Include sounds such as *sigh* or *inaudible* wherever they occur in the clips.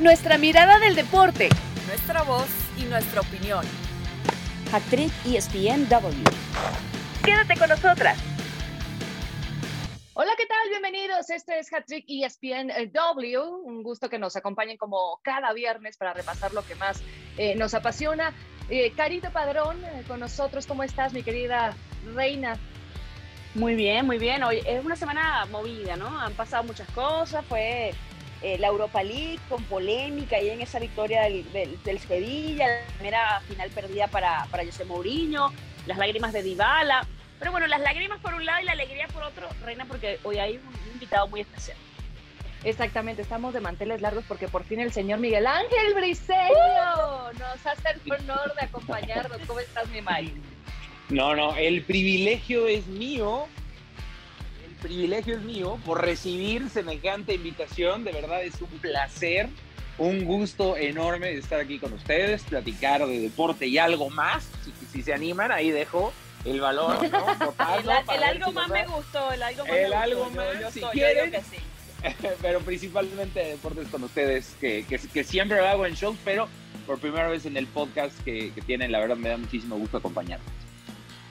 nuestra mirada del deporte, nuestra voz y nuestra opinión. Actriz ESPNW. Quédate con nosotras. Hola, ¿qué tal? Bienvenidos. Este es Hattrick ESPNW. Un gusto que nos acompañen como cada viernes para repasar lo que más eh, nos apasiona. Eh, Carito Padrón, eh, con nosotros, ¿cómo estás, mi querida reina? Muy bien, muy bien. Hoy es una semana movida, ¿no? Han pasado muchas cosas. Fue la Europa League con polémica y en esa victoria del, del, Sevilla, la primera final perdida para, para José Mourinho, las lágrimas de Dybala. Pero bueno, las lágrimas por un lado y la alegría por otro, Reina, porque hoy hay un invitado muy especial. Exactamente, estamos de manteles largos porque por fin el señor Miguel Ángel Briseño nos hace el honor de acompañarnos. ¿Cómo estás, mi Mike? No, no, el privilegio es mío. Privilegio es mío por recibir semejante invitación. De verdad es un placer, un gusto enorme estar aquí con ustedes, platicar de deporte y algo más. Si, si se animan, ahí dejo el valor, ¿no? *laughs* el, algo más me gustó, el algo más el me algo gustó. más, yo, si yo quieren, que sí. *laughs* pero principalmente deportes con ustedes, que, que, que, siempre lo hago en shows, pero por primera vez en el podcast que, que tienen, la verdad me da muchísimo gusto acompañarlos.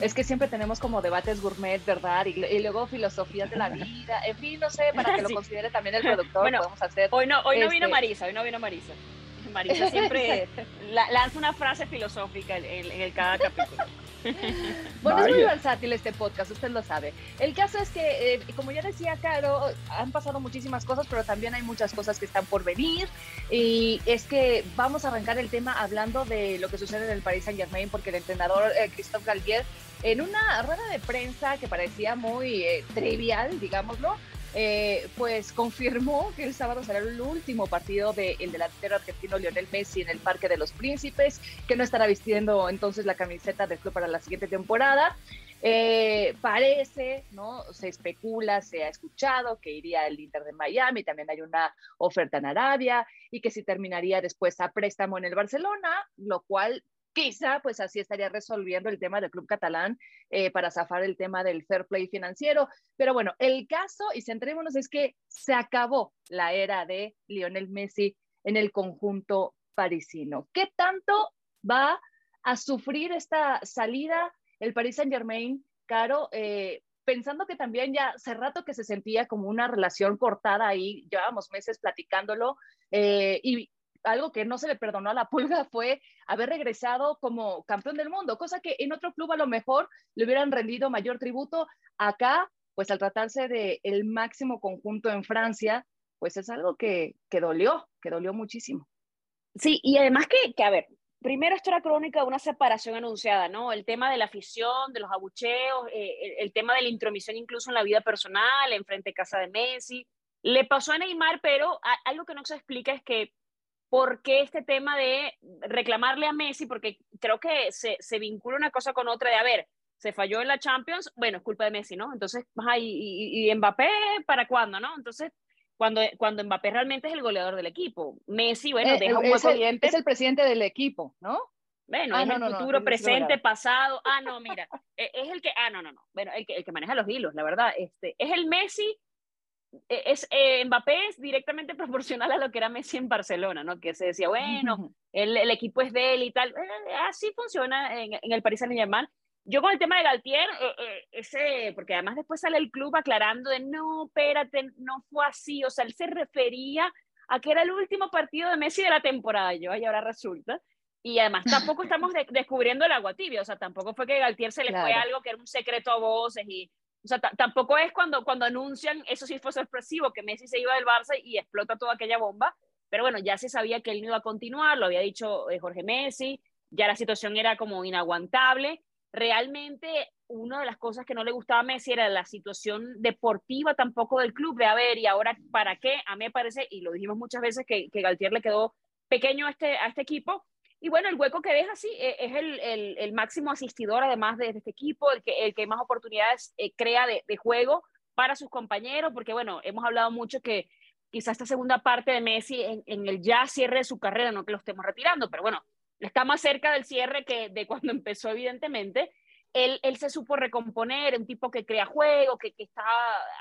Es que siempre tenemos como debates gourmet, ¿verdad? Y, y, luego filosofías de la vida. En fin, no sé, para que lo *laughs* considere también el productor, bueno, podemos hacer. Hoy no, hoy no este... vino Marisa, hoy no vino Marisa. Marisa *laughs* siempre la, lanza una frase filosófica en, en, en cada capítulo. *laughs* Bueno, Vaya. es muy versátil este podcast, usted lo sabe. El caso es que, eh, como ya decía Caro, han pasado muchísimas cosas, pero también hay muchas cosas que están por venir. Y es que vamos a arrancar el tema hablando de lo que sucede en el Paris Saint Germain, porque el entrenador eh, Christophe Galtier, en una rueda de prensa que parecía muy eh, trivial, digámoslo, eh, pues confirmó que el sábado será el último partido del de delantero argentino Lionel Messi en el Parque de los Príncipes, que no estará vistiendo entonces la camiseta del club para la siguiente temporada. Eh, parece, ¿no? Se especula, se ha escuchado que iría al Inter de Miami, también hay una oferta en Arabia y que si terminaría después a préstamo en el Barcelona, lo cual quizá pues así estaría resolviendo el tema del club catalán eh, para zafar el tema del fair play financiero. Pero bueno, el caso, y centrémonos, es que se acabó la era de Lionel Messi en el conjunto parisino. ¿Qué tanto va a sufrir esta salida el Paris Saint Germain, Caro? Eh, pensando que también ya hace rato que se sentía como una relación cortada ahí, llevábamos meses platicándolo, eh, y algo que no se le perdonó a la pulga *laughs* fue haber regresado como campeón del mundo, cosa que en otro club a lo mejor le hubieran rendido mayor tributo. Acá, pues al tratarse de el máximo conjunto en Francia, pues es algo que, que dolió, que dolió muchísimo. Sí, y además que, que, a ver, primero esto era crónica de una separación anunciada, ¿no? El tema de la afición, de los abucheos, eh, el, tema de la intromisión incluso en la vida personal, en frente a casa de Messi. Le pasó a Neymar, pero algo que no se explica es que ¿Por qué este tema de reclamarle a Messi? Porque creo que se, se, vincula una cosa con otra de, a ver, se falló en la Champions, bueno, es culpa de Messi, ¿no? Entonces, ay, y, y, Mbappé, ¿para cuándo, no? Entonces, cuando, cuando Mbappé realmente es el goleador del equipo. Messi, bueno, eh, deja un es hueco. Es el presidente del equipo, ¿no? Bueno, ah, es no, el no, futuro, no, presente, pasado. Ah, no, mira, es el que, ah, no, no, no. Bueno, el que, el que maneja los hilos, la verdad. Este, es el Messi es, eh, Mbappé es directamente *laughs* proporcional a lo que era Messi en Barcelona, ¿no? Que se decía, bueno, el, el equipo es de él y tal. Eh, así funciona en, en el Paris Saint-Germain. Yo con el tema de Galtier, eh, ese, porque además después sale el club aclarando de, no, espérate, no fue así. O sea, él se refería a que era el último partido de Messi de la temporada. Yo, y ahora resulta. Y además tampoco estamos *laughs* de, descubriendo el agua tibia. O sea, tampoco fue que Galtier se le claro. fue algo que era un secreto a voces y o sea, tampoco es cuando, cuando anuncian, eso sí fue sorpresivo, que Messi se iba del Barça y explota toda aquella bomba, pero bueno, ya se sabía que él no iba a continuar, lo había dicho eh, Jorge Messi, ya la situación era como inaguantable. Realmente, una de las cosas que no le gustaba a Messi era la situación deportiva tampoco del club, de a ver, y ahora, ¿para qué? A mí me parece, y lo dijimos muchas veces, que, que Galtier le quedó pequeño este, a este equipo, y bueno, el hueco que deja, sí, es el, el, máximo asistidor además de, este equipo, el que, el que más oportunidades eh, crea de, juego para sus compañeros, porque bueno, hemos hablado mucho que quizá esta segunda parte de Messi en, en, el ya cierre de su carrera, no que lo estemos retirando, pero bueno, está más cerca del cierre que de cuando *laughs* empezó, evidentemente. él, él se supo recomponer, un tipo que crea juego, que, que está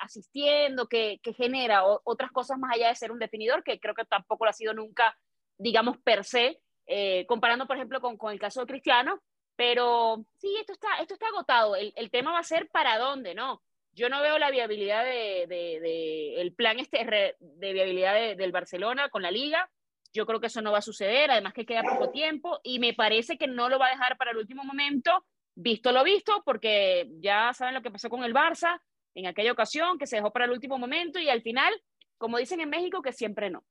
asistiendo, que, que genera otras cosas más allá de ser un definidor, que creo que tampoco lo ha sido nunca, digamos, per se, eh, comparando, por ejemplo, con, con, el caso de Cristiano, pero sí, esto está, esto está agotado. El, el tema va a ser para dónde, ¿no? Yo no veo la viabilidad de, de, de el plan este de viabilidad del Barcelona con la liga. Yo creo que eso no va a suceder, además que queda poco tiempo y me parece que no lo va a dejar para el último momento, visto lo visto, porque ya saben lo que pasó con el Barça en aquella ocasión, que se dejó para el último momento y al final, como dicen en México, que siempre no.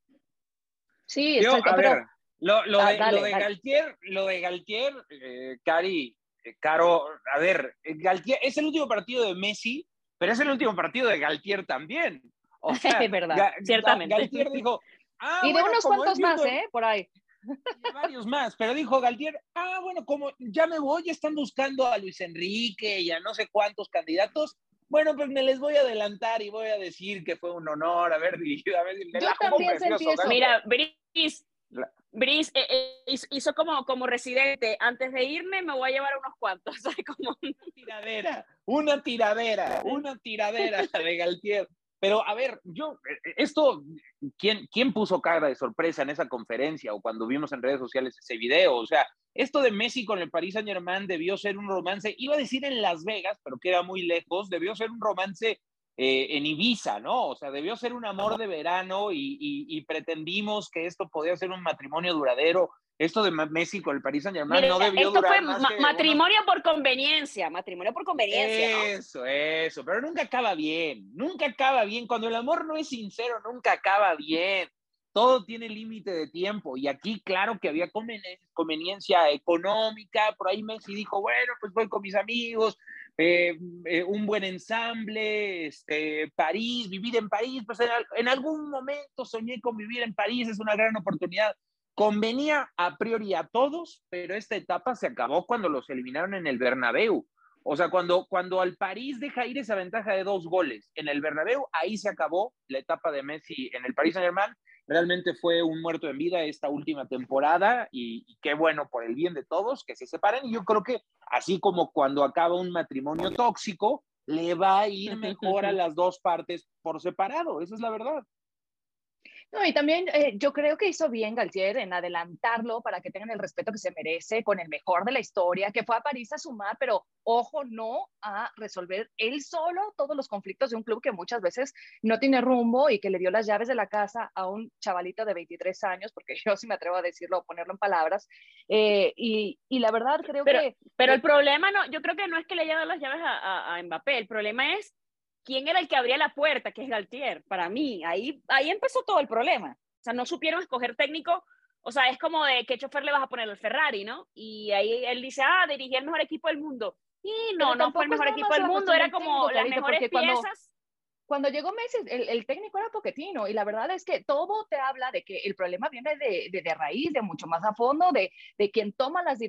Sí, Yo, a ver, lo, lo, de, lo, de, Galtier, lo de Galtier, eh, Cari, eh, Caro, a ver, Galtier es el último partido de Messi, pero es el último partido de Galtier también. O *laughs* sea, es verdad, ciertamente. Galtier dijo, ah, y de unos cuantos más, ¿eh? Por ahí. varios más, pero dijo Galtier, ah, bueno, como ya me voy, ya están buscando a Luis Enrique y a no sé cuántos candidatos, bueno, pues me les voy a adelantar y voy a decir que fue un honor haber dirigido a ver, Yo también sentí eso. Mira, Brice, Brice eh, eh, hizo como, como residente, antes de irme me voy a llevar unos cuantos, *laughs* como una tiradera, una tiradera, una tiradera de Galtier. Pero a ver, yo, eh, esto, ¿quién, ¿quién puso cara de sorpresa en esa conferencia o cuando vimos en redes sociales ese video? O sea, esto de Messi con el Paris Saint Germain debió ser un romance, iba a decir en Las Vegas, pero queda muy lejos, debió ser un romance eh, en Ibiza, ¿no? O sea, debió ser un amor de verano y, pretendimos que esto podía ser un matrimonio duradero. Esto de Messi con el Paris Saint Germain no debió esto fue más matrimonio por conveniencia, matrimonio por conveniencia. Eso, eso, pero nunca acaba bien, nunca acaba bien. Cuando el amor no es sincero, nunca acaba bien. Todo tiene límite de tiempo y aquí claro que había conveniencia económica, por ahí Messi dijo, bueno, pues voy con mis amigos, eh, eh, un buen ensamble, este, París, vivir en París, pues en, algún momento soñé con vivir en París, es una gran oportunidad. Convenía a priori a todos, pero esta etapa se acabó cuando los eliminaron en el Bernabéu. O sea, cuando, cuando al París deja ir esa ventaja de dos goles en el Bernabéu, ahí se acabó la etapa de Messi en el Paris Saint-Germain Realmente fue un muerto en vida esta última temporada y, qué bueno por el bien de todos que se separen. Y yo creo que así como cuando acaba un matrimonio tóxico, le va a ir mejor a *laughs* las dos partes por separado. Esa es la verdad. No, y también eh, yo creo que hizo bien Galtier en adelantarlo para que tengan el respeto que se merece con el mejor de la historia, que fue a París a sumar, pero ojo, no a resolver él solo todos los conflictos de un club que muchas veces no tiene rumbo y que le dio las llaves de la casa a un chavalito de 23 años, porque yo sí me atrevo a decirlo o ponerlo en palabras. Eh, y, y, la verdad creo que... Pero el problema, no, yo creo que no es que le haya dado las llaves a, a, a Mbappé, el problema es quién era el que abría la puerta, que es Galtier, para mí, ahí, ahí empezó todo el problema. O sea, no supieron escoger técnico, o sea, es como de qué chofer le vas a poner al Ferrari, ¿no? Y ahí él dice, ah, dirigí el mejor equipo del mundo. Y no, no fue el mejor equipo del mundo, era como las mejores piezas. Cuando, llegó Messi, el, técnico era Poquetino, y la verdad es que todo te habla de que el problema viene de, de, raíz, de mucho más a fondo, de, de quien toma las,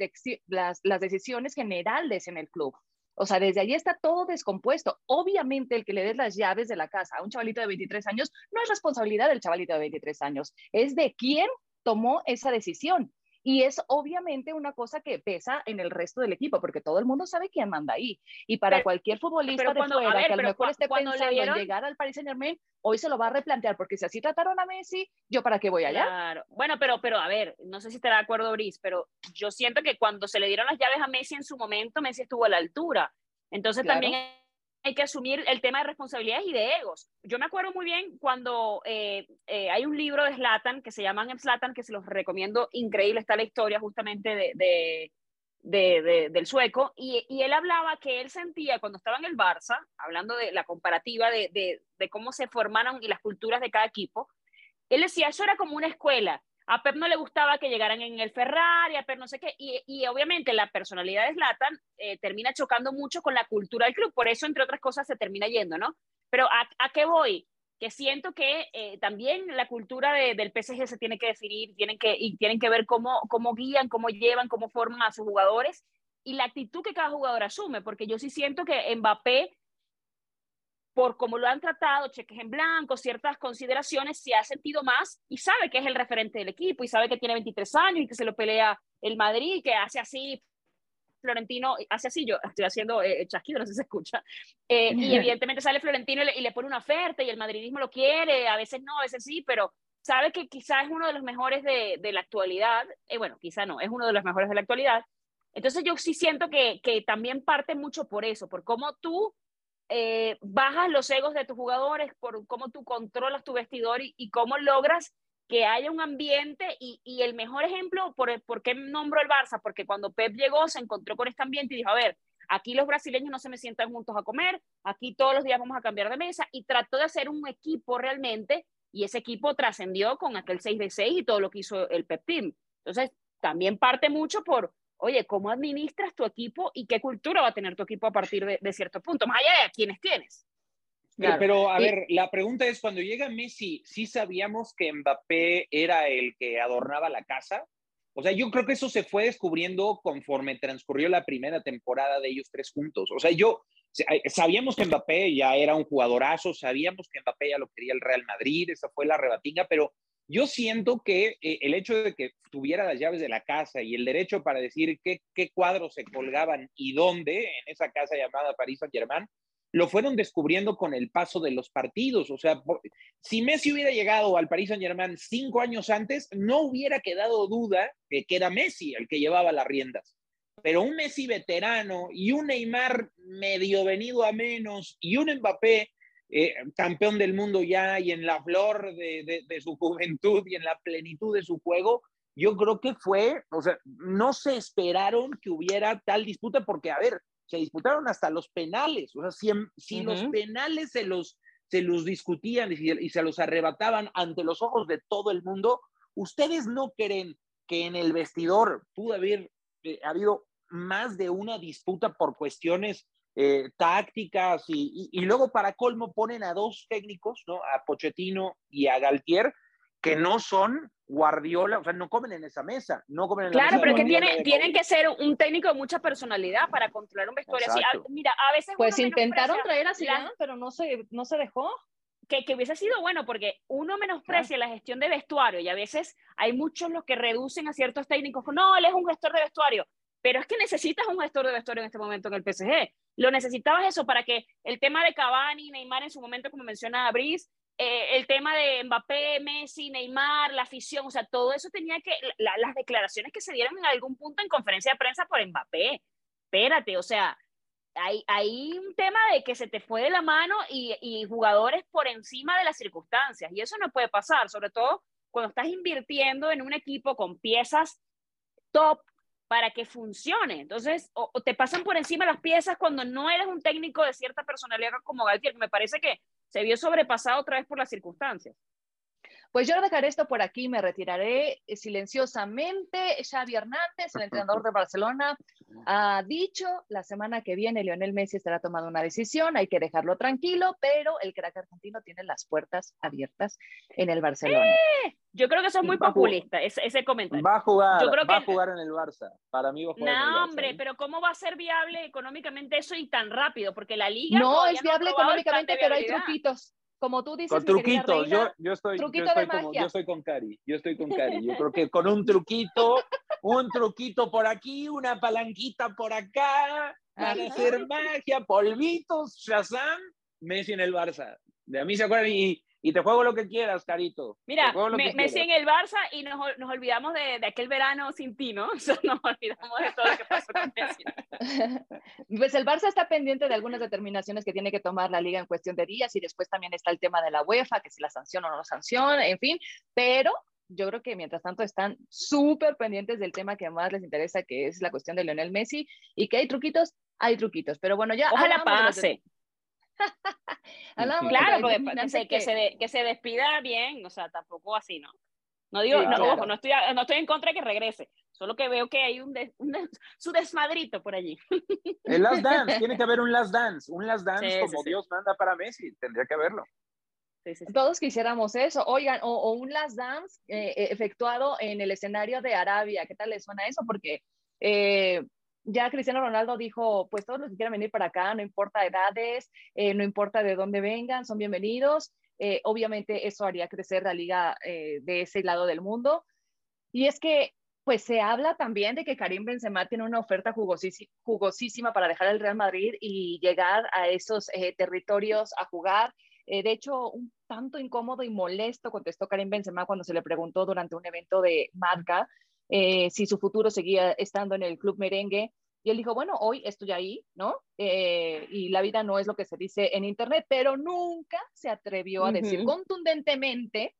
las, las decisiones generales en el club. O sea, desde allí está todo descompuesto. Obviamente, el que le des las llaves de la casa a un chavalito de 23 años no es responsabilidad del chavalito de 23 años, es de quién tomó esa decisión. Y es obviamente una cosa que pesa en el resto del equipo, porque todo el mundo sabe quién manda ahí. Y para cualquier futbolista de fuera que a lo mejor esté pensando en llegar al Paris Saint Germain, hoy se lo va a replantear, porque si así trataron a Messi, ¿yo para qué voy allá? Claro. Bueno, pero, pero a ver, no sé si estará de acuerdo, Brice, pero yo siento que cuando se le dieron las llaves a Messi en su momento, Messi estuvo a la altura. Entonces también hay que asumir el tema de responsabilidades y de egos. Yo me acuerdo muy bien cuando eh, eh, hay un libro de Slatan que se llama Slatan, que se los recomiendo, increíble, está la historia justamente de, de, del sueco, y, y, él hablaba que él sentía cuando estaba en el Barça, hablando de la comparativa de, cómo se formaron y las culturas de cada equipo, él decía, eso era como una escuela, a Pep no le gustaba que llegaran en el Ferrari, a Pep no sé qué, y, y obviamente la personalidad de Zlatan eh, termina chocando mucho con la cultura del club, por eso, entre otras cosas, se termina yendo, ¿no? Pero ¿a, a qué voy? Que siento que eh, también la cultura del PSG se tiene que definir, tienen que, y tienen que ver cómo, cómo guían, cómo llevan, cómo forman a sus jugadores y la actitud que cada jugador asume, porque yo sí siento que Mbappé por cómo lo han tratado, cheques en blanco, ciertas consideraciones, se ha sentido más y sabe que es el referente del equipo y sabe que tiene 23 años y que se lo pelea el Madrid, que hace así Florentino, hace así, yo estoy haciendo eh, chasquido, no sé si se escucha, eh, y *laughs* evidentemente sale Florentino y le, pone una oferta y el madridismo lo quiere, a veces no, a veces sí, pero sabe que quizás es uno de los mejores de, de la actualidad, eh, bueno, quizá no, es uno de los mejores de la actualidad. Entonces yo sí siento que, que también parte mucho por eso, por cómo tú eh, bajas los egos de tus jugadores, por cómo tú controlas tu vestidor y, cómo logras que haya un ambiente y, y el mejor ejemplo, por, ¿por qué nombro el Barça? Porque cuando Pep llegó se encontró con este ambiente y dijo, a ver, aquí los brasileños no se me sientan juntos a comer, aquí todos los días vamos a cambiar de mesa y trató de hacer un equipo realmente y ese equipo trascendió con aquel 6 de 6 y todo lo que hizo el Pep Team. Entonces, también parte mucho por, oye, ¿cómo administras tu equipo y qué cultura va a tener tu equipo a partir de, de cierto punto? Más allá de a quienes tienes. Pero a ver, la pregunta es, cuando llega Messi, ¿sí sabíamos que Mbappé era el que adornaba la casa? O sea, yo creo que eso se fue descubriendo conforme transcurrió la primera temporada de ellos tres juntos. O sea, yo sabíamos que Mbappé ya era un jugadorazo, sabíamos que Mbappé ya lo quería el Real Madrid, esa fue la rebatinga, pero yo siento que eh, el hecho de que tuviera las llaves de la casa y el derecho para decir qué, cuadros se colgaban y dónde en esa casa llamada París Saint-Germain, lo fueron descubriendo con el paso de los partidos. O sea, si Messi hubiera llegado al Paris Saint Germain cinco años antes, no hubiera quedado duda de que era Messi el que llevaba las riendas. Pero un Messi veterano y un Neymar medio venido a menos y un Mbappé eh, campeón del mundo ya y en la flor de, de su *laughs* juventud y en la plenitud de su juego, yo creo que fue, o sea, no se esperaron que hubiera tal disputa porque, a ver, se disputaron hasta los penales. O sea, si, si los penales se los, se los discutían y, se los arrebataban ante los ojos de todo el mundo, ¿ustedes no creen que en el vestidor pudo haber eh, habido más de una disputa por cuestiones eh, tácticas y, y, luego para colmo ponen a dos técnicos, ¿no? A Pochettino y a Galtier, que no son Guardiola, o sea, no comen en esa mesa, no comen en Claro, mesa pero es que tiene, tienen que ser un técnico de mucha personalidad para controlar un vestuario así. mira, a veces pues intentaron traer a Zidane, pero no se, no se dejó. Que, que, hubiese sido bueno porque uno menosprecia la gestión de vestuario y a veces hay muchos los que reducen a ciertos técnicos, no, él es un gestor de vestuario, pero es que necesitas un gestor de vestuario en este momento en el PSG. Lo necesitabas eso para que el tema de Cavani, Neymar en su momento, como menciona Brice, eh, el tema de Mbappé, Messi, Neymar, la afición, o sea, todo eso tenía que, las declaraciones que se dieron en algún punto en conferencia de prensa por Mbappé, espérate, o sea, hay, hay un tema de que se te fue de la mano y, y jugadores por encima de las circunstancias, y eso no puede pasar, sobre todo cuando estás invirtiendo en un equipo con piezas top para que funcione. Entonces, o, te pasan por encima las piezas cuando no eres un técnico de cierta personalidad como Galtier. Me parece que se vio sobrepasado otra vez por las circunstancias. Pues yo dejaré esto por aquí, me retiraré silenciosamente. Xavi Hernández, el entrenador de Barcelona, ha dicho la semana que viene Lionel Messi estará tomando una decisión, hay que dejarlo tranquilo, pero el crack argentino tiene las puertas abiertas en el Barcelona. ¡Eh! Yo creo que eso es muy populista, ese, ese, comentario. Va a jugar, yo creo va a jugar en el Barça. Para mí va a jugar no, en el Barça. hombre, pero ¿cómo va a ser viable económicamente eso y tan rápido? Porque la liga no es viable económicamente, pero hay truquitos como tú dices. Con truquito, yo, yo, estoy, yo, estoy como, yo estoy con Cari, yo estoy con Cari. Yo creo que *laughs* con un truquito, un truquito por aquí, una palanquita por acá, para hacer magia, polvitos, Shazam, Messi en el Barça. De a mí se acuerdan y, y te juego lo que quieras, Carito. Mira, me, Messi en el Barça y nos, nos olvidamos de, de, aquel verano sin ti, ¿no? *laughs* O sea, nos olvidamos de todo lo que pasó con Messi. *laughs* Pues el Barça está pendiente de algunas determinaciones que tiene que tomar la liga en cuestión de días y después también está el tema de la UEFA, que si la sanciona o no la sanciona, en fin, pero yo creo que mientras tanto están súper pendientes del tema que más les interesa, que es la cuestión de Lionel Messi, y que hay truquitos, hay truquitos, pero bueno, ya... Ojalá pase. *laughs* claro, porque que, que, se que se despida bien, o sea, tampoco así, ¿no? No digo, no, ojo, no estoy, no estoy en contra de que regrese, solo que veo que hay un, un *laughs* su desmadrito por allí. El Last Dance, tiene que *laughs* haber un Last Dance, un Last Dance sí, como sí, Dios manda para Messi, tendría que haberlo. Todos quisiéramos eso, oigan, o, o un Last Dance eh, efectuado en el escenario de Arabia, ¿qué tal les suena eso? Porque eh, ya Cristiano Ronaldo dijo, pues todos los que quieran venir para acá, no importa edades, eh, no importa de dónde vengan, son bienvenidos. Eh, obviamente eso haría crecer la liga eh, de ese lado del mundo. Y es que pues se habla también de que Karim Benzema tiene una oferta jugosísima para dejar el Real Madrid y llegar a esos territorios a jugar. De hecho, un tanto incómodo y molesto contestó Karim Benzema cuando se le preguntó durante un evento de Marca eh, si su futuro seguía estando en el club merengue. Y él dijo, bueno, hoy estoy ahí, ¿no? y la vida no es lo que se dice en Internet, pero nunca se atrevió a decir contundentemente,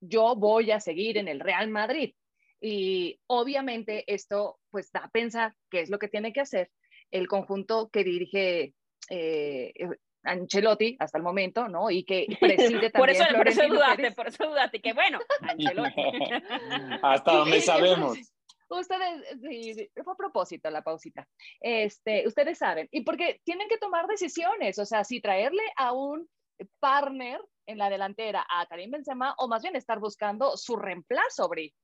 yo voy a seguir en el Real Madrid. Y obviamente esto pues da a pensar qué es lo que tiene que hacer el conjunto que dirige eh, Ancelotti hasta el momento, ¿no? Y que *laughs* preside también por eso, por eso dudaste, por eso dudaste, que bueno, Ancelotti. *laughs* hasta donde *laughs* sabemos. Ustedes, fue a propósito la pausita, este, ustedes saben, y porque tienen que tomar decisiones, o sea, si traerle a un partner en la delantera a Karim Benzema o más bien estar buscando su reemplazo, Bri.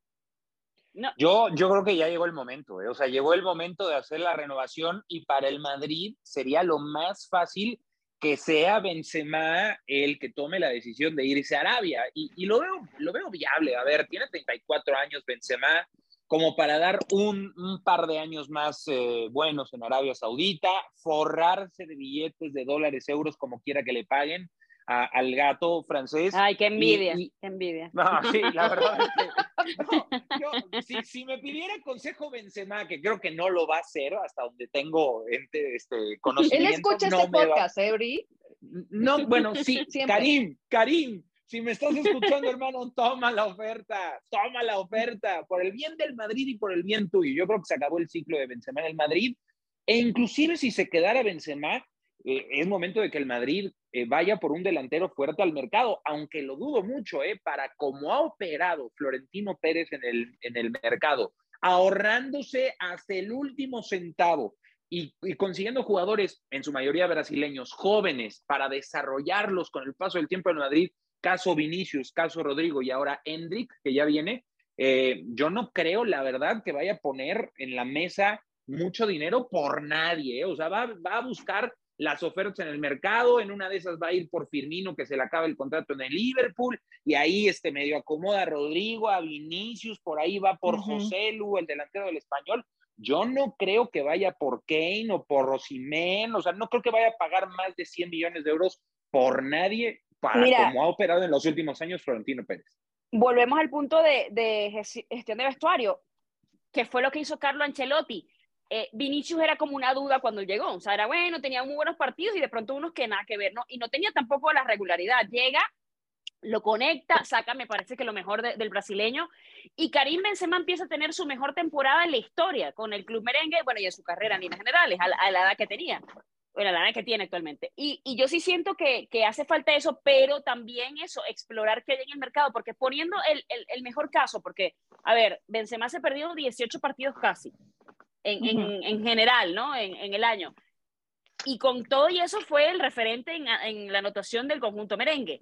Yo, yo creo que ya llegó el momento, ¿eh? o sea, llegó el momento de hacer la renovación y para el Madrid sería lo más fácil que sea Benzema el que tome la decisión de irse a Arabia. Y, lo, veo, lo veo viable. A ver, tiene 34 años Benzema, como para dar un, par de años más eh, buenos en Arabia Saudita, forrarse de billetes de dólares, euros, como quiera que le paguen al gato francés. Ay, qué envidia, qué envidia. No, sí, la verdad es que *laughs* si, me pidiera consejo Benzema, que creo que no lo va a hacer hasta donde tengo este, conocimiento. Él escucha este podcast, ¿eh, No, bueno, sí, *laughs* Karim, Karim, si me estás escuchando, hermano, toma la oferta, toma la oferta, por el bien del Madrid y por el bien tuyo. Yo creo que se acabó el ciclo de Benzema en el Madrid, e inclusive si se quedara Benzema, eh, es momento de que el Madrid eh, vaya por un delantero fuerte al mercado, aunque lo dudo mucho, eh, para cómo ha operado Florentino Pérez en el, en el mercado, ahorrándose hasta el último centavo y, consiguiendo jugadores, en su mayoría brasileños, jóvenes, para desarrollarlos con el paso del tiempo en Madrid, caso Vinicius, caso Rodrigo y ahora Hendrik, que ya viene, eh, yo no creo, la verdad, que vaya a poner en la mesa mucho dinero por nadie, o sea, va, va a buscar las ofertas en el mercado, en una de esas va a ir por Firmino que se le acaba el contrato en el Liverpool y ahí este medio acomoda a Rodrigo, a Vinicius, por ahí va por José Lu, el delantero del español. Yo no creo que vaya por Kane o por Rosimén, o sea, no creo que vaya a pagar más de 100 millones de euros por nadie para como ha operado en los últimos años Florentino Pérez. Volvemos al punto de, de gestión de vestuario, que fue lo que hizo Carlo Ancelotti eh, Vinicius era como una duda cuando llegó, o sea, era bueno, tenía muy buenos partidos y de pronto unos que nada que ver, ¿no? Y no tenía tampoco la regularidad. Llega, lo conecta, saca, me parece que lo mejor del brasileño. Y Karim Benzema empieza a tener su mejor temporada en la historia con el club merengue, bueno, y en su carrera en líneas generales, a la, edad que tenía, bueno, a la edad que tiene actualmente. Y, yo sí siento que, hace falta eso, pero también eso, explorar qué hay en el mercado, porque poniendo el mejor caso, porque, a ver, Benzema se perdió 18 partidos casi en, en, general, ¿no? En, en, el año. Y con todo y eso fue el referente en, la anotación del conjunto merengue.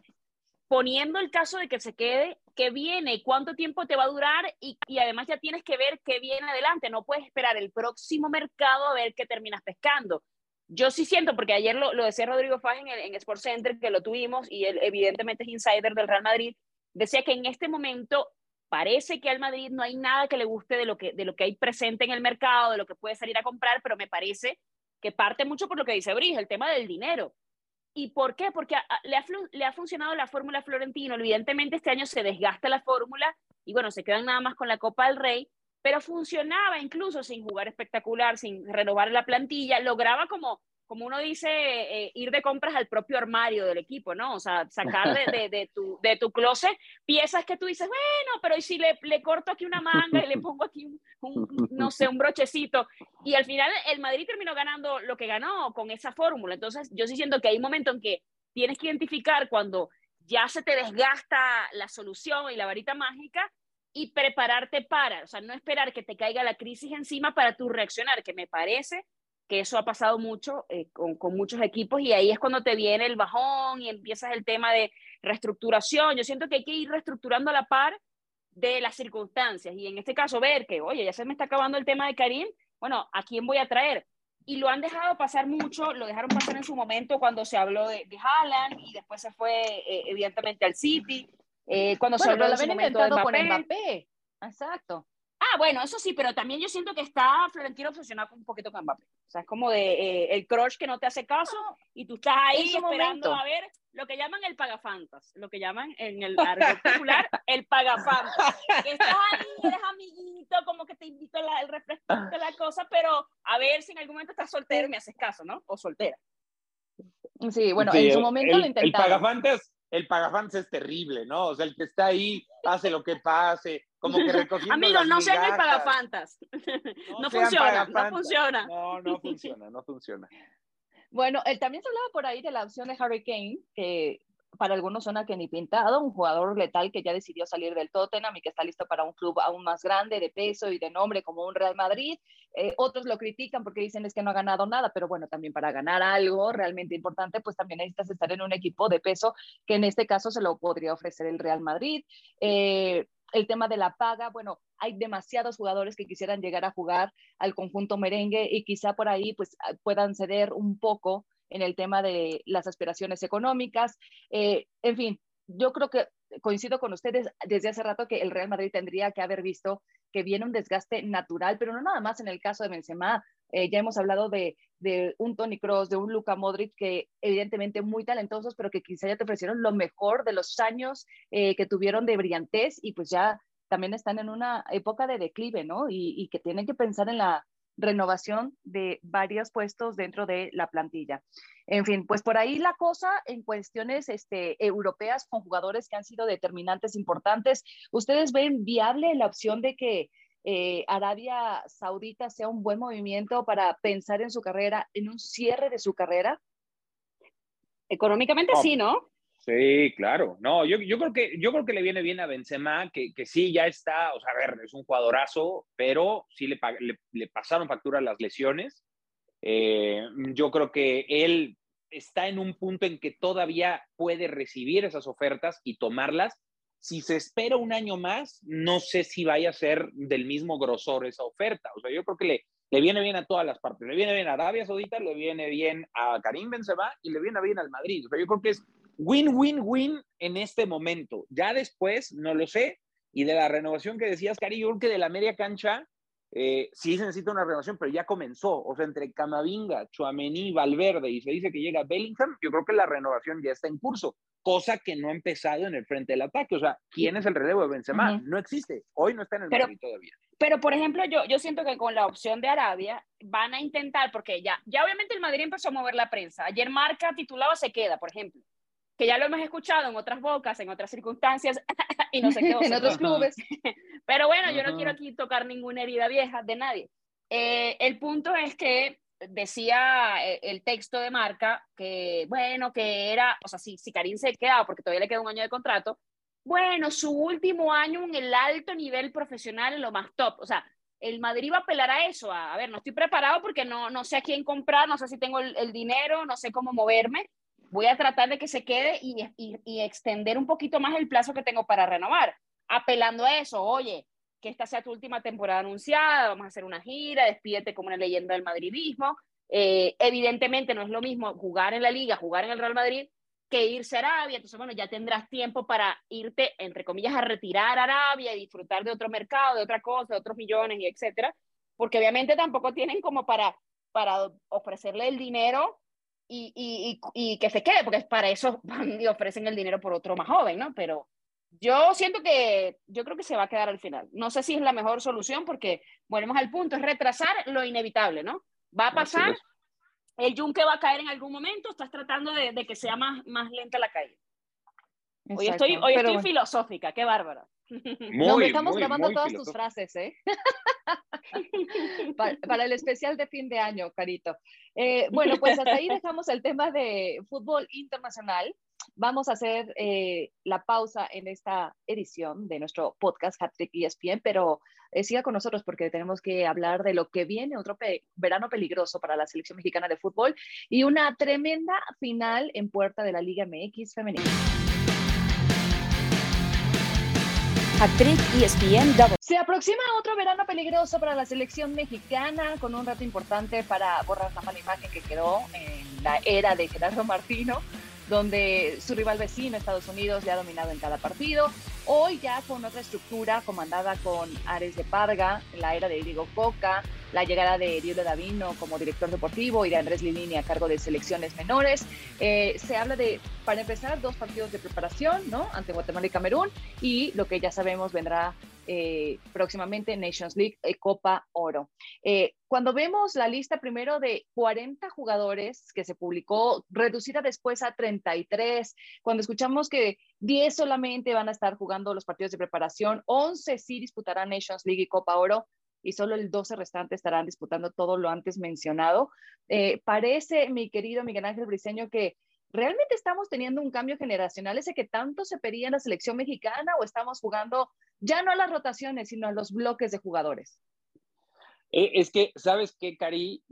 Poniendo el caso de que se quede, qué viene, cuánto tiempo te va a durar y, y, además ya tienes que ver qué viene adelante. No puedes esperar el próximo mercado a ver qué terminas pescando. Yo sí siento, porque ayer lo, lo decía Rodrigo Faj en, en Sports Center, que lo tuvimos y él evidentemente es insider del Real Madrid, decía que en este momento parece que al Madrid no hay nada que le guste de lo que, de lo que hay presente en el mercado, de lo que puede salir a comprar, pero me parece que parte mucho por lo que dice Brice, el tema del dinero. ¿Y por qué? Porque le, ha, le ha funcionado la fórmula Florentino. Evidentemente este año se desgasta la fórmula y bueno, se quedan nada más con la Copa del Rey, pero funcionaba incluso sin jugar espectacular, sin renovar la plantilla, lograba como como uno dice, eh, ir de compras al propio armario del equipo, ¿no? O sea, sacar de, tu, de tu closet piezas que tú dices, bueno, pero ¿y si le, le corto aquí una manga y le pongo aquí un, no sé, un brochecito? Y al final el Madrid terminó ganando lo que ganó con esa fórmula. Entonces, yo sí siento que hay un momento en que tienes que identificar cuando ya se te desgasta la solución y la varita mágica y prepararte para, o sea, no esperar que te caiga la crisis encima para tú reaccionar, que me parece que eso ha pasado mucho eh, con, con, muchos equipos y ahí es cuando te viene el bajón y empiezas el tema de reestructuración. Yo siento que hay que ir reestructurando a la par de las circunstancias y en este caso ver que, oye, ya se me está acabando el tema de Karim, bueno, ¿a quién voy a traer? Y lo han dejado pasar mucho, lo dejaron pasar en su momento cuando se habló de, de Haaland y después se fue eh, evidentemente al City, eh, cuando se habló de su momento de Mbappé. Exacto. Ah, bueno, eso sí, pero también yo siento que está Florentino obsesionado un poquito con Mbappé. O sea, es como de eh, el crush que no te hace caso y tú estás ahí esperando a ver lo que llaman el pagafantas, lo que llaman en el árbol popular *laughs* el pagafantas. Que estás ahí, *laughs* eres amiguito, como que te invito el refresco de la cosa, pero a ver si en algún momento estás soltero y me haces caso, ¿no? O soltera. Sí, bueno, en su momento lo intentaron. El pagafantas el pagafantas es terrible, ¿no? O sea, el que está ahí hace lo que pase, como que recogiendo Amigos, no sean el pagafantas. No, *laughs* no funciona, no funciona. No, no funciona, no funciona. Bueno, él también se hablaba por ahí de la opción de Harry Kane, que para algunos suena que ni pintado, un jugador letal que ya decidió salir del Tottenham y que está listo para un club aún más grande de peso y de nombre como un Real Madrid. Eh, otros lo critican porque dicen es que no ha ganado nada, pero bueno, también para ganar algo realmente importante, pues también necesitas estar en un equipo de peso que en este caso se lo podría ofrecer el Real Madrid. Eh, el tema de la paga, bueno, hay demasiados jugadores que quisieran llegar a jugar al conjunto merengue y quizá por ahí pues puedan ceder un poco en el tema de las aspiraciones económicas. Eh, en fin, yo creo que coincido con ustedes desde hace rato que el Real Madrid tendría que haber visto que viene un desgaste natural, pero no nada más en el caso de Benzema. Eh, ya hemos hablado de, un Tony Cross, de un Luka Modric, que evidentemente muy talentosos, pero que quizá ya te ofrecieron lo mejor de los años eh, que tuvieron de brillantez y pues ya también están en una época de declive, ¿no? Y que tienen que pensar en la, renovación de varios puestos dentro de la plantilla. En fin, pues por ahí la cosa en cuestiones este, europeas con jugadores que han sido determinantes importantes. ¿Ustedes ven viable la opción de que eh, Arabia Saudita sea un buen movimiento para pensar en su carrera, en un cierre de su carrera? Económicamente sí, ¿no? Sí, claro. No, yo, yo, creo que, yo creo que le viene bien a Benzema, que, que sí, ya está, o sea, a ver, es un jugadorazo, pero sí le, le, pasaron factura las lesiones. Eh, yo creo que él está en un punto en que todavía puede recibir esas ofertas y tomarlas. Si se espera un año más, no sé si vaya a ser del mismo grosor esa oferta. O sea, yo creo que le, le viene bien a todas las partes. Le viene bien a Arabia Saudita, le viene bien a Karim Benzema y le viene bien al Madrid. O sea, yo creo que es win-win-win en este momento. Ya después, no lo sé. Y de la renovación que decías, Cari, yo creo que de la media cancha eh, sí se necesita una renovación, pero ya comenzó. O sea, entre Camavinga, Chuamení, Valverde y se dice que llega Bellingham, yo creo que la renovación ya está en curso, cosa que no ha empezado en el frente del ataque. O sea, ¿quién es el relevo de Benzema? No existe. Hoy no está en el pero, todavía. Pero, por ejemplo, yo, yo siento que con la opción de Arabia van a intentar, porque ya, ya obviamente el Madrid empezó a mover la prensa. Ayer Marca titulaba se queda, por ejemplo que ya lo hemos escuchado en otras bocas, en otras circunstancias, *laughs* y no sé qué. *laughs* en otros clubes. *laughs* Pero bueno, yo no quiero aquí tocar ninguna herida vieja de nadie. Eh, el punto es que decía eh, el texto de marca que, bueno, que era, o sea, si, si Karim se quedaba, porque todavía le queda un año de contrato, bueno, su último año en el alto nivel profesional, en lo más top. O sea, el Madrid va a apelar a eso, a, ver, no estoy preparado porque no, no sé a quién comprar, no sé si tengo el, el dinero, no sé cómo moverme, voy a tratar de que se quede y, y, extender un poquito más el plazo que tengo para renovar, apelando a eso, oye, que esta sea tu última temporada anunciada, vamos a hacer una gira, despídete como una leyenda del madridismo. Eh, evidentemente no es lo mismo jugar en la liga, jugar en el Real Madrid, que irse a Arabia. Entonces, bueno, ya tendrás tiempo para irte, entre comillas, a retirar a Arabia y disfrutar de otro mercado, de otra cosa, de otros millones y etcétera. Porque obviamente tampoco tienen como para, para ofrecerle el dinero y, y, y, que se quede, porque para eso *laughs* van y ofrecen el dinero por otro más joven, ¿no? Pero yo siento que, yo creo que se va a quedar al final. No sé si es la mejor solución porque volvemos al punto, es retrasar lo inevitable, ¿no? Va a pasar, el yunque va a caer en algún momento, estás tratando de, de que sea más, más lenta la caída. Hoy estoy, hoy estoy filosófica, qué bárbara. Muy, estamos grabando todas tus frases, ¿eh? *laughs* para, el especial de fin de año, Carito. Eh, bueno, pues hasta ahí dejamos el tema de fútbol internacional. Vamos a hacer eh, la pausa en esta edición de nuestro podcast Hattrick ESPN, pero eh, siga con nosotros porque tenemos que hablar de lo que viene, otro verano peligroso para la selección mexicana de fútbol y una tremenda final en puerta de la Liga MX femenina. Actriz ESPN Double. Se aproxima otro verano peligroso para la selección mexicana, con un reto importante para borrar la mala imagen que quedó en la era de Gerardo Martino donde su rival vecino, Estados Unidos, le ha dominado en cada partido. Hoy ya con otra estructura comandada con Ares de Parga, la era de Diego Coca, la llegada de Diego Davino como director deportivo y de Andrés Lilini a cargo de selecciones menores. Eh, se habla de, para empezar, dos partidos de preparación, ¿no? Ante Guatemala y Camerún, y lo que ya sabemos vendrá eh, próximamente Nations League, eh, Copa Oro. Eh, cuando vemos la lista primero de 40 jugadores que se publicó, reducida después a 33, cuando escuchamos que 10 solamente van a estar jugando los partidos de preparación, 11 sí disputarán Nations League y Copa Oro, y solo el 12 restante estarán disputando todo lo antes mencionado. parece, mi querido Miguel Ángel Briceño, que ¿realmente estamos teniendo un cambio generacional ese que tanto se pedía en la selección mexicana o estamos jugando ya no a las rotaciones, sino a los bloques de jugadores? Eh, es que, ¿sabes qué, Cari?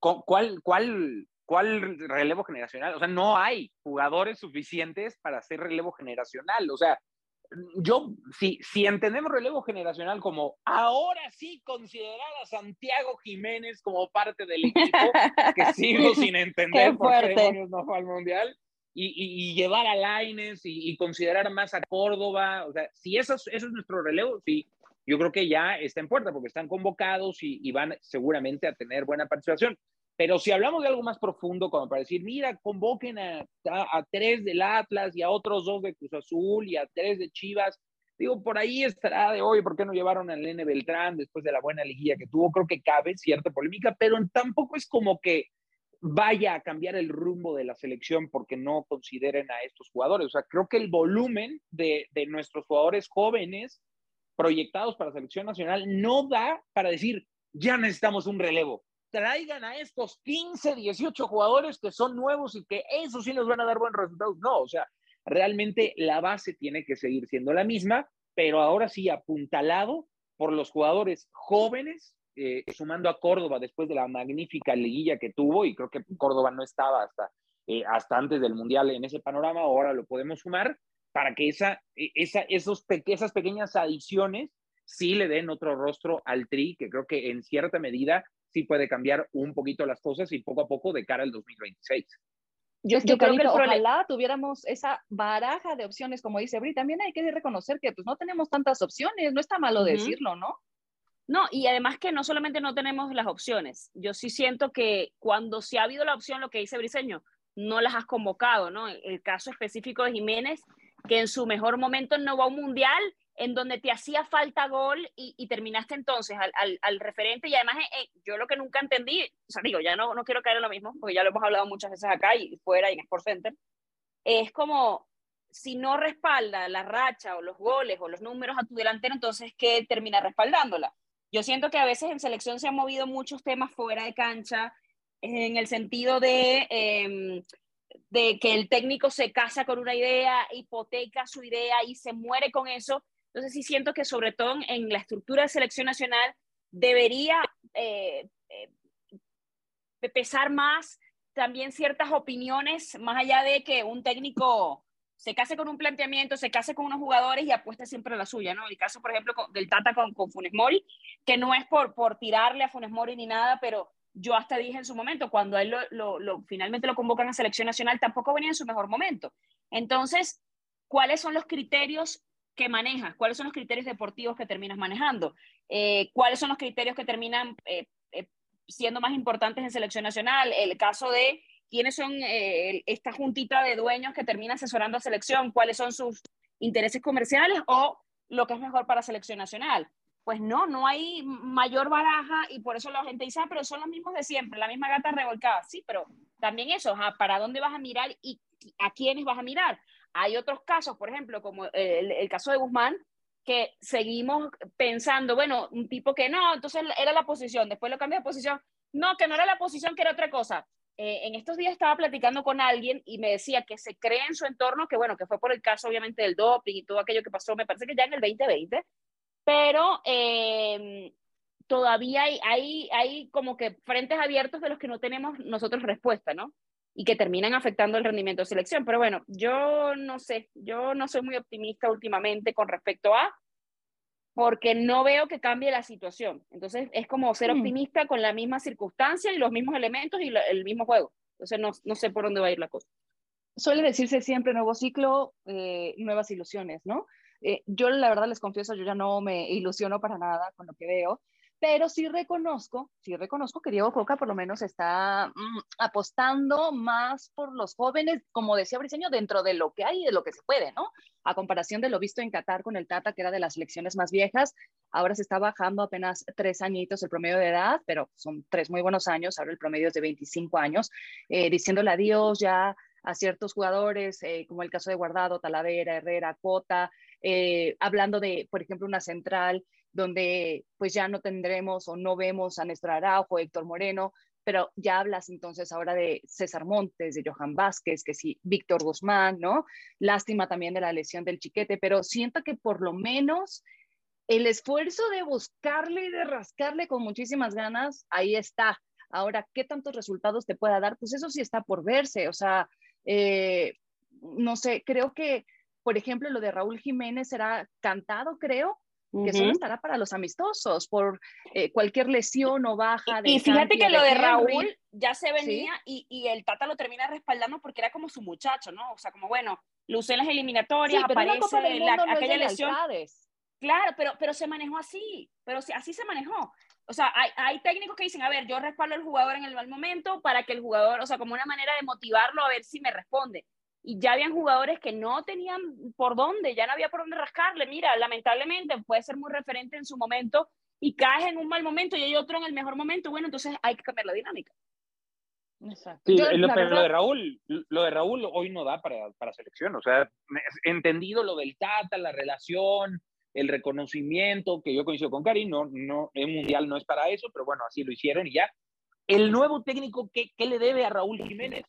¿Cuál, cuál, ¿Cuál relevo generacional? O sea, no hay jugadores suficientes para hacer relevo generacional. O sea, yo, si, si entendemos relevo generacional como ahora sí considerar a Santiago Jiménez como parte del equipo, que *laughs* sigo sin entender por qué no fue al Mundial, y, y, llevar a Laines y, y, considerar más a Córdoba, o sea, si eso es, eso es nuestro relevo, sí, yo creo que ya está en puerta porque están convocados y, y van seguramente a tener buena participación. Pero si hablamos de algo más profundo, como para decir, mira, convoquen a, a, tres del Atlas y a otros dos de Cruz Azul y a tres de Chivas, digo, por ahí estará de hoy, ¿por qué no llevaron al Nene Beltrán después de la buena liguilla que tuvo? Creo que cabe cierta polémica, pero tampoco es como que vaya a cambiar el rumbo de la selección porque no consideren a estos jugadores. O sea, creo que el volumen de, de nuestros jugadores jóvenes proyectados para la selección nacional no da para decir, ya necesitamos un relevo traigan a estos 15, 18 jugadores que son nuevos y que eso sí nos van a dar buenos resultados. No, o sea, realmente la base tiene que seguir siendo la misma, pero ahora sí apuntalado por los jugadores jóvenes, eh, sumando a Córdoba después de la magnífica liguilla que tuvo, y creo que Córdoba no estaba hasta, eh, hasta antes del Mundial en ese panorama, ahora lo podemos sumar, para que esa, e, esa, esos, esas pequeñas adiciones sí le den otro rostro al Tri, que creo que en cierta medida sí puede cambiar un poquito las cosas y poco a poco de cara al 2026. Yo, yo creo que ojalá tuviéramos esa baraja de opciones, como dice Bri. También hay que reconocer que pues no tenemos tantas opciones, no está malo decirlo, ¿no? No, y además que no solamente no tenemos las opciones, yo sí siento que cuando sí ha habido la opción, lo que dice Briseño, no las has convocado, ¿no? El caso específico de Jiménez, que en su mejor momento no va a un mundial en donde te hacía falta gol y, terminaste entonces al, referente y además eh, eh, yo lo que nunca entendí, o sea, digo, ya no, no quiero caer en lo mismo, porque ya lo hemos hablado muchas veces acá y fuera y en Sport Center, es como si no respalda la racha o los goles o los números a tu delantero, entonces ¿qué termina respaldándola? Yo siento que a veces en selección se han movido muchos temas fuera de cancha, en el sentido de... Em, de que el técnico se casa con una idea, hipoteca su idea y se muere con eso, entonces sí siento que sobre todo en la estructura de selección nacional debería eh, eh, pesar más también ciertas opiniones, más allá de que un técnico se case con un planteamiento, se case con unos jugadores y apueste siempre a la suya, ¿no? El caso, por ejemplo, del Tata con, Funes Mori, que no es por, por tirarle a Funes Mori ni nada, pero yo hasta dije en su momento, cuando él lo, lo, finalmente lo convocan a selección nacional, tampoco venía en su mejor momento. Entonces, ¿cuáles son los criterios que manejas, cuáles son los criterios deportivos que terminas manejando, eh, cuáles son los criterios que terminan eh, eh, siendo más importantes en selección nacional, el caso de quiénes son esta juntita de dueños que termina asesorando a selección, cuáles son sus intereses comerciales o lo que es mejor para selección nacional. Pues no, no hay mayor baraja y por eso la gente dice, ah, pero son los mismos de siempre, la misma gata revolcada. Sí, pero también eso, ¿para dónde vas a mirar y a quiénes vas a mirar? Hay otros casos, por ejemplo, como el, caso de Guzmán, que seguimos pensando, bueno, un tipo que no, entonces era la posición, después lo cambió de posición, no, que no era la posición, que era otra cosa. Eh, en estos días estaba platicando con alguien y me decía que se cree en su entorno, que bueno, que fue por el caso obviamente del doping y todo aquello que pasó, me parece que ya en el 2020, pero eh, todavía hay, hay, hay como que frentes abiertos de los que no tenemos nosotros respuesta, ¿no? Y que terminan afectando el rendimiento de selección. Pero bueno, yo no sé, yo no soy muy optimista últimamente con respecto a, porque no veo que cambie la situación. Entonces es como ser mm. optimista con la misma circunstancia y los mismos elementos y el mismo juego. Entonces no, no sé por dónde va a ir la cosa. Suele decirse siempre nuevo ciclo, eh, nuevas ilusiones, ¿no? Eh, yo la verdad les confieso, yo ya no me ilusiono para nada con lo que veo, pero sí reconozco, sí reconozco que Diego Coca por lo menos está mm, apostando más por los jóvenes, como decía Briceño, dentro de lo que hay y de lo que se puede, ¿no? A comparación de lo visto en Qatar con el Tata, que era de las selecciones más viejas, ahora se está bajando apenas tres añitos el promedio de edad, pero son tres muy buenos años, ahora el promedio es de 25 años, eh, diciéndole adiós ya a ciertos jugadores, eh, como el caso de Guardado, Talavera, Herrera, Cota, eh, hablando de, por ejemplo, una central donde pues ya no tendremos o no vemos a Néstor Araujo, Héctor Moreno, pero ya hablas entonces ahora de César Montes, de Johan Vázquez, que sí, Víctor Guzmán, ¿no? Lástima también de la lesión del chiquete, pero siento que por lo menos el esfuerzo de buscarle y de rascarle con muchísimas ganas, ahí está. Ahora, ¿qué tantos resultados te pueda dar? Pues eso sí está por verse, o sea, eh, no sé, creo que, por ejemplo, lo de Raúl Jiménez será cantado, creo, que solo estará para los amistosos por eh, cualquier lesión o baja. De y fíjate que lo de Raúl ya se venía y, y, el Tata lo termina respaldando porque era como su muchacho, ¿no? O sea, como bueno, luce en las eliminatorias, aparece la, aquella lesión. Claro, pero, pero se manejó así, pero así se manejó. O sea, hay, hay, técnicos que dicen, a ver, yo respaldo al jugador en el mal momento para que el jugador, o sea, como una manera de motivarlo a ver si me responde. Y ya habían jugadores que no tenían por dónde, ya no había por dónde rascarle. Mira, lamentablemente puede ser muy referente en su momento y caes en un mal momento y hay otro en el mejor momento. Bueno, entonces hay que cambiar la dinámica. Exacto. Sí, lo, pero lo de Raúl, lo de Raúl hoy no da para, para selección. O sea, entendido lo del Tata, la relación, el reconocimiento, que yo coincido con Karim, no, no, el Mundial no es para eso, pero bueno, así lo hicieron y ya. El nuevo técnico, ¿qué, qué le debe a Raúl Jiménez?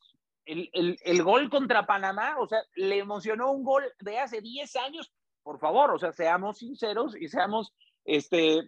El, el, el, gol contra Panamá, o sea, le emocionó un gol de hace 10 años, por favor, o sea, seamos sinceros y seamos, este,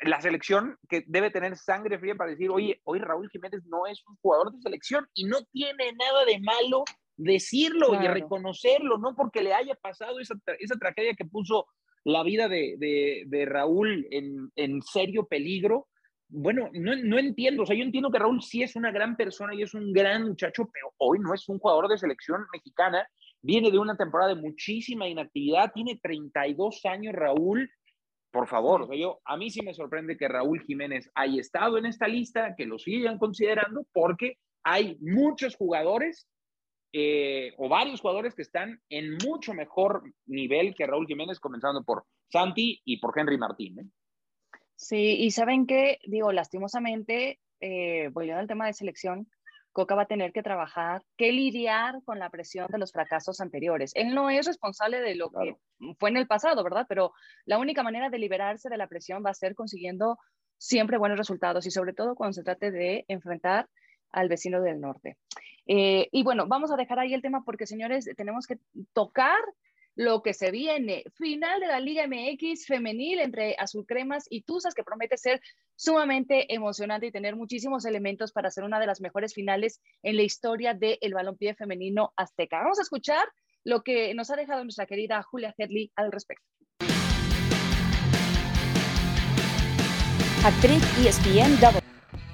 la selección que debe tener sangre fría para decir, oye, hoy Raúl Jiménez no es un jugador de selección y no tiene nada de malo decirlo y reconocerlo, no porque le haya pasado esa, esa tragedia que puso la vida de, de, Raúl en, en, serio peligro. Bueno, no, no, entiendo, o sea, yo entiendo que Raúl sí es una gran persona y es un gran muchacho, pero hoy no es un jugador de selección mexicana, viene de una temporada de muchísima inactividad, tiene 32 años Raúl, por favor, o sea, yo, a mí sí me sorprende que Raúl Jiménez haya estado en esta lista, que lo sigan considerando, porque hay muchos jugadores eh, o varios jugadores que están en mucho mejor nivel que Raúl Jiménez, comenzando por Santi y por Henry Martín. ¿eh? Sí, y saben que, digo, lastimosamente, eh, volviendo al tema de selección, Coca va a tener que trabajar, que lidiar con la presión de los fracasos anteriores. Él no es responsable de lo que fue en el pasado, ¿verdad? Pero la única manera de liberarse de la presión va a ser consiguiendo siempre buenos resultados y sobre todo cuando se trate de enfrentar al vecino del norte. Eh, y bueno, vamos a dejar ahí el tema porque, señores, tenemos que tocar lo que se viene. Final de la Liga MX femenil entre Azul Cremas y Tuzas, que promete ser sumamente emocionante y tener muchísimos elementos para ser una de las mejores finales en la historia del el balompié femenino azteca. Vamos a escuchar lo que nos ha dejado nuestra querida Julia Hedley al respecto. Actriz ESPN Double.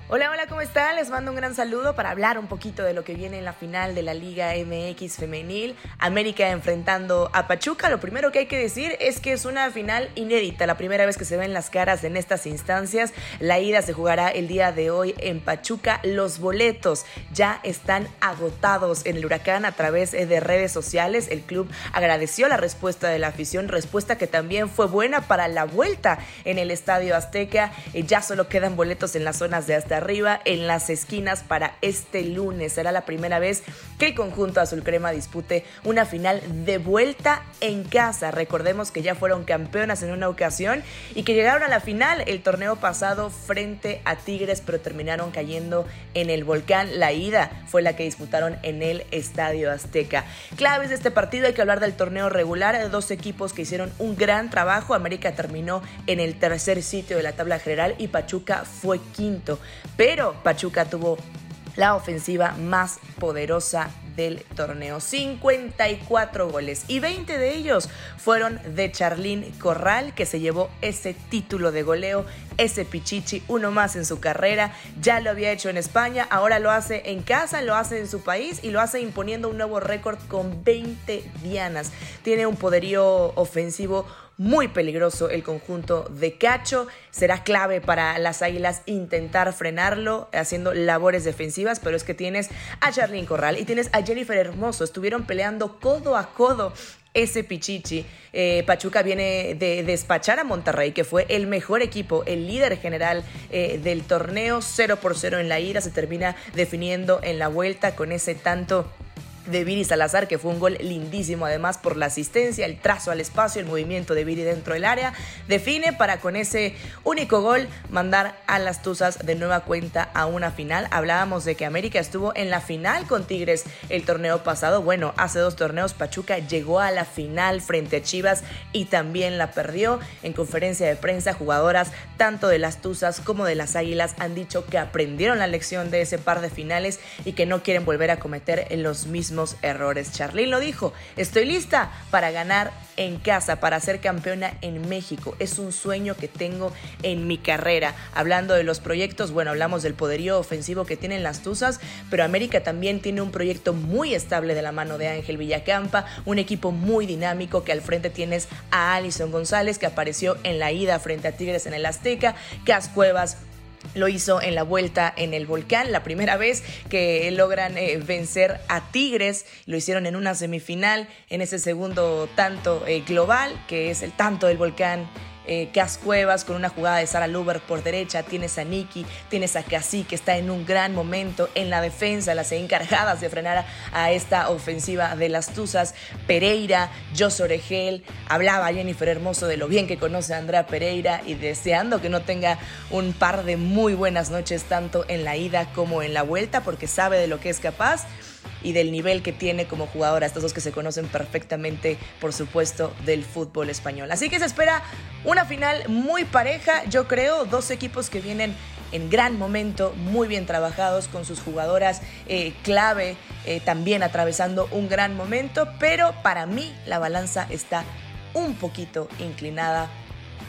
Hola, hola, ¿cómo están? Les mando un gran saludo para hablar un poquito de lo que viene en la final de la Liga MX femenil. América enfrentando a Pachuca. Lo primero que hay que decir es que es una final inédita, la primera vez que se ven las caras en estas instancias. La ida se jugará el día de hoy en Pachuca. Los boletos ya están agotados en el huracán a través de redes sociales. El club agradeció la respuesta de la afición, respuesta que también fue buena para la vuelta en el Estadio Azteca. Ya solo quedan boletos en las zonas de hasta arriba en las esquinas para este lunes. Será la primera vez que el conjunto azul crema dispute una final de vuelta en casa. Recordemos que ya fueron campeonas en una ocasión y que llegaron a la final el torneo pasado frente a Tigres, pero terminaron cayendo en el volcán. La ida fue la que disputaron en el Estadio Azteca. Claves de este partido hay que hablar del torneo regular. Dos equipos que hicieron un gran trabajo. América terminó en el tercer sitio de la tabla general y Pachuca fue quinto pero Pachuca tuvo la ofensiva más poderosa del torneo. 54 goles y 20 de ellos fueron de Charlín Corral, que se llevó ese título de goleo, ese pichichi, uno más en su carrera. Ya lo había hecho en España, ahora lo hace en casa, lo hace en su país y lo hace imponiendo un nuevo récord con 20 dianas. Tiene un poderío ofensivo muy peligroso el conjunto de Cacho. Será clave para las Águilas intentar frenarlo haciendo labores defensivas, pero es que tienes a Charlene Corral y tienes a Jennifer Hermoso. Estuvieron peleando codo a codo ese Pichichi. Eh, Pachuca viene de despachar a Monterrey, que fue el mejor equipo, el líder general eh, del torneo, 0 por 0 en la ida, se termina definiendo en la vuelta con ese tanto de Viri Salazar, que fue un gol lindísimo además por la asistencia, el trazo al espacio, el movimiento de Viri dentro del área, define para con ese único gol mandar a las Tuzas de nueva cuenta a una final. Hablábamos de que América estuvo en la final con Tigres el torneo pasado. Bueno, hace dos torneos Pachuca llegó a la final frente a Chivas y también la perdió. En conferencia de prensa, jugadoras tanto de las Tuzas como de las Águilas han dicho que aprendieron la lección de ese par de finales y que no quieren volver a cometer en los mismos errores. Charlene lo dijo, estoy lista para ganar en casa, para ser campeona en México. Es un sueño que tengo en mi carrera. Hablando de los proyectos, bueno, hablamos del poderío ofensivo que tienen las Tuzas, pero América también tiene un proyecto muy estable de la mano de Ángel Villacampa, un equipo muy dinámico que al frente tienes a Alison González que apareció en la ida frente a Tigres en el Azteca, Cas Cuevas, lo hizo en la vuelta en el volcán, la primera vez que logran eh, vencer a Tigres. Lo hicieron en una semifinal, en ese segundo tanto eh, global, que es el tanto del volcán eh, Cuevas con una jugada de Sara Luber por derecha, tienes a Nicky, tienes a Casi que está en un gran momento en la defensa, las encargadas de frenar a, esta ofensiva de las Tuzas, Pereira, Jos Oregel, hablaba Jennifer Hermoso de lo bien que conoce a Andrea Pereira y deseando que no tenga un par de muy buenas noches tanto en la ida como en la vuelta porque sabe de lo que es capaz y del nivel que tiene como jugadora, estos dos que se conocen perfectamente, por supuesto, del fútbol español. Así que se espera una final muy pareja, yo creo, dos equipos que vienen en gran momento, muy bien trabajados con sus jugadoras eh, clave, eh, también atravesando un gran momento, pero para mí la balanza está un poquito inclinada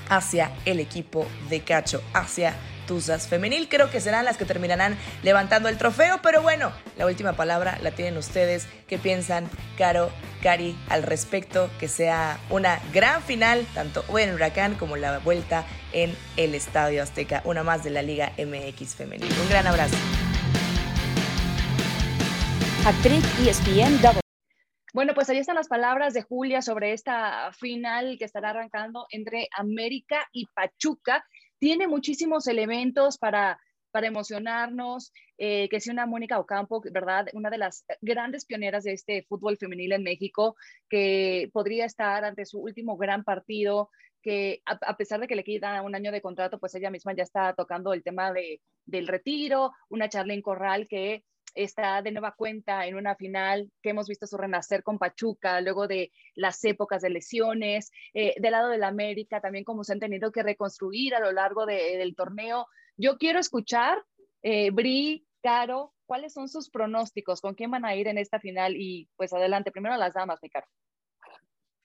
hacia el equipo de Cacho, hacia Tuzas femenil. Creo que serán las que terminarán levantando el trofeo, pero bueno, la última palabra la tienen ustedes. ¿Qué piensan, Caro, Cari, al respecto? Que sea una gran final, tanto hoy en Huracán como la vuelta en el Estadio Azteca, una más de la Liga MX femenil. Un gran abrazo. Actriz ESPN Double. Bueno, pues ahí están las palabras de Julia sobre esta final que estará arrancando entre América y Pachuca tiene muchísimos elementos para, para emocionarnos, eh, que sea una Mónica Ocampo, ¿verdad? Una de las grandes pioneras de este fútbol femenil en México, que podría estar ante su último gran partido, que a, pesar de que le queda un año de contrato, pues ella misma ya está tocando el tema de, del retiro, una Charlene Corral que está de nueva cuenta en una final que hemos visto su renacer con Pachuca, luego de las épocas de lesiones, eh, del lado del América, también como se han tenido que reconstruir a lo largo del torneo. Yo quiero escuchar, eh, Bri, Caro, ¿cuáles son sus pronósticos? ¿Con quién van a ir en esta final? Y pues adelante, primero las damas, mi Caro.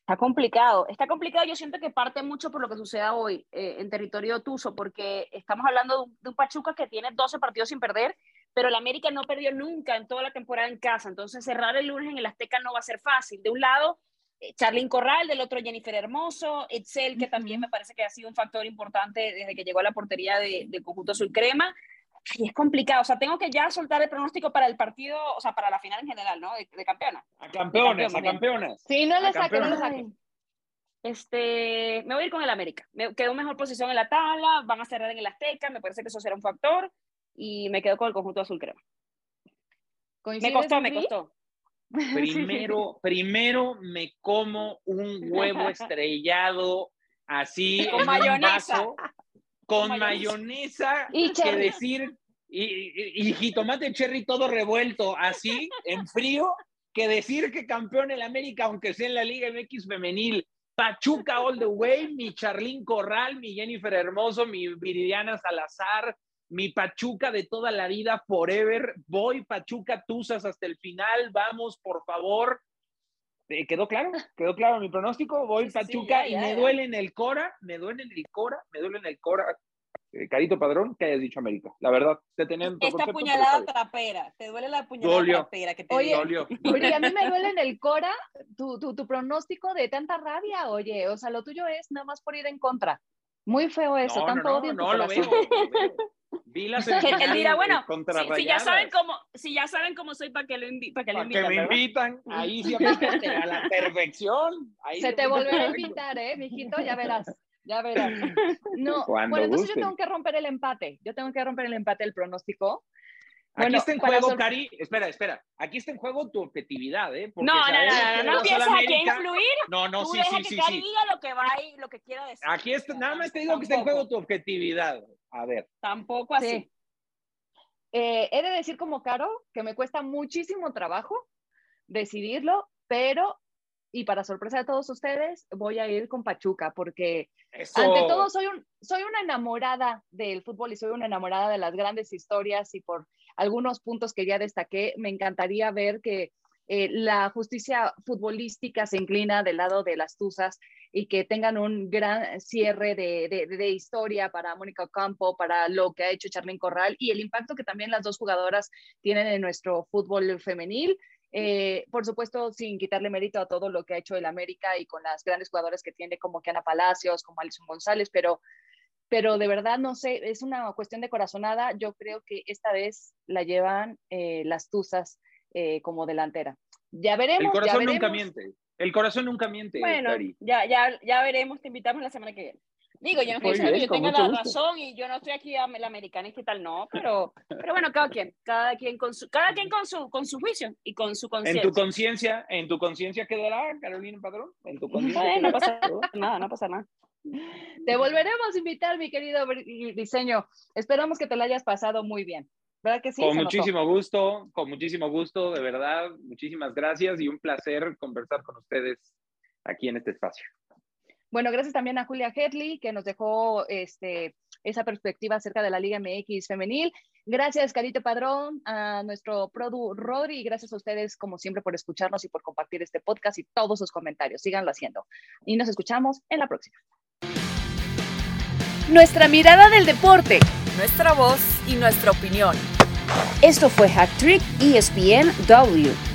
Está complicado, está complicado. Yo siento que parte mucho por lo que suceda hoy eh, en territorio tuso, porque estamos hablando de un, Pachuca que tiene 12 partidos sin perder pero el América no perdió nunca en toda la temporada en casa, entonces cerrar el lunes en el Azteca no va a ser fácil. De un lado, eh, Charlyn Corral, del otro Jennifer Hermoso, Excel, que también me parece que ha sido un factor importante desde que llegó a la portería del de conjunto azul crema. Y es complicado, o sea, tengo que ya soltar el pronóstico para el partido, o sea, para la final en general, ¿no? De, de campeona. A campeones, a campeonas. Sí, no le saquen, no le saquen. Este, me voy a ir con el América. Me quedó mejor posición en la tabla, van a cerrar en el Azteca, me parece que eso será un factor y me quedo con el conjunto azul crema. Me costó, me costó. *laughs* Primero, primero me como un huevo estrellado así con mayonesa. con, mayonesa, y que decir y, y, jitomate cherry todo revuelto así en frío que decir que campeón el América aunque sea en la Liga MX femenil Pachuca all the way, mi Charlín Corral, mi Jennifer Hermoso, mi Viridiana Salazar, mi Pachuca de toda la vida, forever. Voy Pachuca Tuzas hasta el final. Vamos, por favor. Eh, ¿Quedó claro? *laughs* ¿Quedó claro mi pronóstico? Voy Pachuca y me duele en el Cora, me duele en el Cora, me duele en el Cora. Eh, Carito Padrón, que hayas dicho América. La verdad, te tenían Esta puñalada trapera, te duele la puñalada trapera que te oye, *laughs* Oye, a mí me duele en el Cora tu, tu, tu, pronóstico de tanta rabia, oye, o sea, lo tuyo es nada más por ir en contra. Muy feo eso, no, tanto no, odio en no, lo veo, *laughs* Vi la *laughs* que bueno, si, si, ya saben cómo, si ya saben cómo soy, ¿para que lo, invi para que lo invitan? Que me invitan, ahí sí a la perfección. Ahí se te volverá a invitar, ¿eh, mijito? Ya verás. Ya verás. *laughs* No, bueno, entonces yo tengo que romper el empate. Yo tengo que romper el empate del pronóstico. Aquí está en juego, Cari, espera, espera. Aquí está en juego tu objetividad, ¿eh? no, no, no, no, no, empieces aquí a influir. No, no, Tú sí, deja sí, que sí, Cari sí. diga lo que va y lo que quiera decir. Aquí está, nada más te digo que está en juego tu objetividad. A ver. Tampoco así. Sí. Eh, he de decir como Caro que me cuesta muchísimo trabajo decidirlo, pero y para sorpresa de todos ustedes, voy a ir con Pachuca, porque Eso. ante todo soy, un, soy una enamorada del fútbol y soy una enamorada de las grandes historias y por algunos puntos que ya destaqué, me encantaría ver que eh, la justicia futbolística se inclina del lado de las Tuzas y que tengan un gran cierre de, de, de, historia para Mónica Campo, para lo que ha hecho Charlene Corral y el impacto que también las dos jugadoras tienen en nuestro fútbol femenil. Eh, por supuesto, sin quitarle mérito a todo lo que ha hecho el América y con las grandes jugadoras que tiene como Kiana Palacios, como Alison González, pero, pero de verdad no sé, es una cuestión de corazonada. Yo creo que esta vez la llevan eh, las Tuzas eh, como delantera. Ya veremos. El corazón veremos. nunca miente. El corazón nunca miente. Bueno, ya, ya, ya veremos, te invitamos la semana que viene. Digo, yo no estoy diciendo que yo tenga la gusto. razón y yo no estoy aquí a la americanista y tal, no, pero, pero bueno, cada quien, cada quien con su, cada quien con su, con su juicio y con su En conciencia. tu conciencia, en tu conciencia quedará, Carolina Padrón. En tu conciencia. No pasa nada, no pasa nada. Te volveremos a invitar, mi querido diseño. Esperamos que te lo hayas pasado muy bien. ¿Verdad que sí? con notó. muchísimo gusto, con muchísimo gusto, de verdad. Muchísimas gracias y un placer conversar con ustedes aquí en este espacio. Bueno, gracias también a Julia Hedley, que nos dejó este, esa perspectiva acerca de la Liga MX femenil. Gracias, Carito Padrón, a nuestro Produ Rodri, y gracias a ustedes, como siempre, por escucharnos y por compartir este podcast y todos sus comentarios. Síganlo haciendo. Y nos escuchamos en la próxima. Nuestra mirada del deporte. Nuestra voz y nuestra opinión. Esto fue Hack Trick ESPN W.